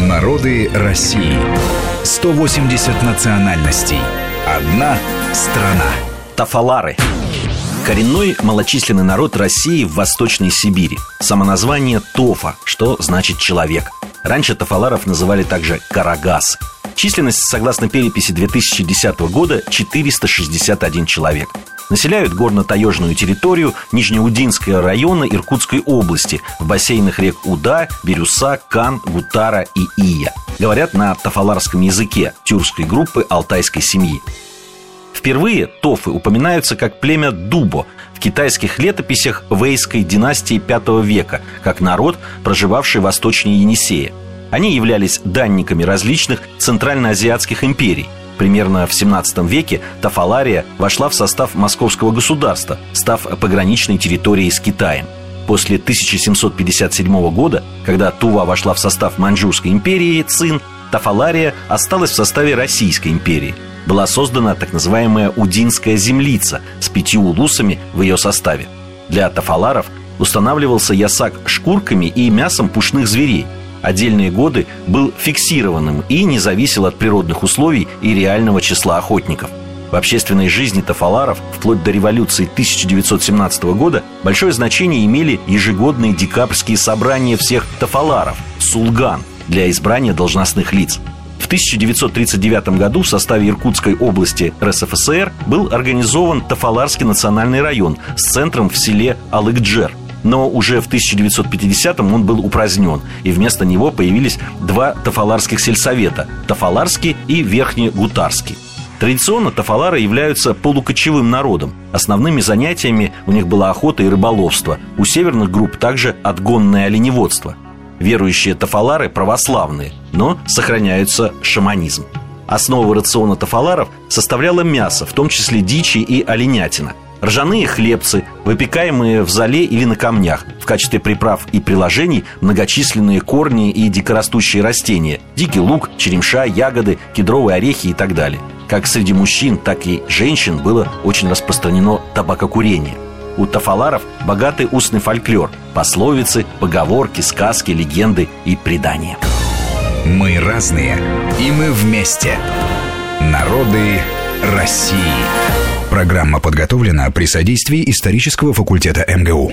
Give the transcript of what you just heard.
Народы России. 180 национальностей. Одна страна. Тафалары. Коренной малочисленный народ России в Восточной Сибири. Самоназвание Тофа, что значит «человек». Раньше тафаларов называли также «карагасы». Численность, согласно переписи 2010 года, 461 человек. Населяют горно-таежную территорию Нижнеудинского района Иркутской области в бассейнах рек Уда, Бирюса, Кан, Гутара и Ия. Говорят на тафаларском языке тюркской группы алтайской семьи. Впервые тофы упоминаются как племя Дубо в китайских летописях Вейской династии V века, как народ, проживавший восточнее Енисея. Они являлись данниками различных центральноазиатских империй. Примерно в 17 веке Тафалария вошла в состав московского государства, став пограничной территорией с Китаем. После 1757 года, когда Тува вошла в состав Маньчжурской империи Цин, Тафалария осталась в составе Российской империи. Была создана так называемая Удинская землица с пятью улусами в ее составе. Для тафаларов устанавливался ясак шкурками и мясом пушных зверей – отдельные годы был фиксированным и не зависел от природных условий и реального числа охотников. В общественной жизни тафаларов вплоть до революции 1917 года большое значение имели ежегодные декабрьские собрания всех тафаларов – «Сулган» для избрания должностных лиц. В 1939 году в составе Иркутской области РСФСР был организован Тафаларский национальный район с центром в селе Алыкджер – но уже в 1950-м он был упразднен, и вместо него появились два тафаларских сельсовета – Тафаларский и Верхнегутарский. Традиционно тафалары являются полукочевым народом. Основными занятиями у них была охота и рыболовство. У северных групп также отгонное оленеводство. Верующие тафалары православные, но сохраняются шаманизм. Основа рациона тафаларов составляло мясо, в том числе дичи и оленятина – Ржаные хлебцы, выпекаемые в зале или на камнях. В качестве приправ и приложений многочисленные корни и дикорастущие растения. Дикий лук, черемша, ягоды, кедровые орехи и так далее. Как среди мужчин, так и женщин было очень распространено табакокурение. У тафаларов богатый устный фольклор, пословицы, поговорки, сказки, легенды и предания. Мы разные, и мы вместе. Народы России. Программа подготовлена при содействии исторического факультета МГУ.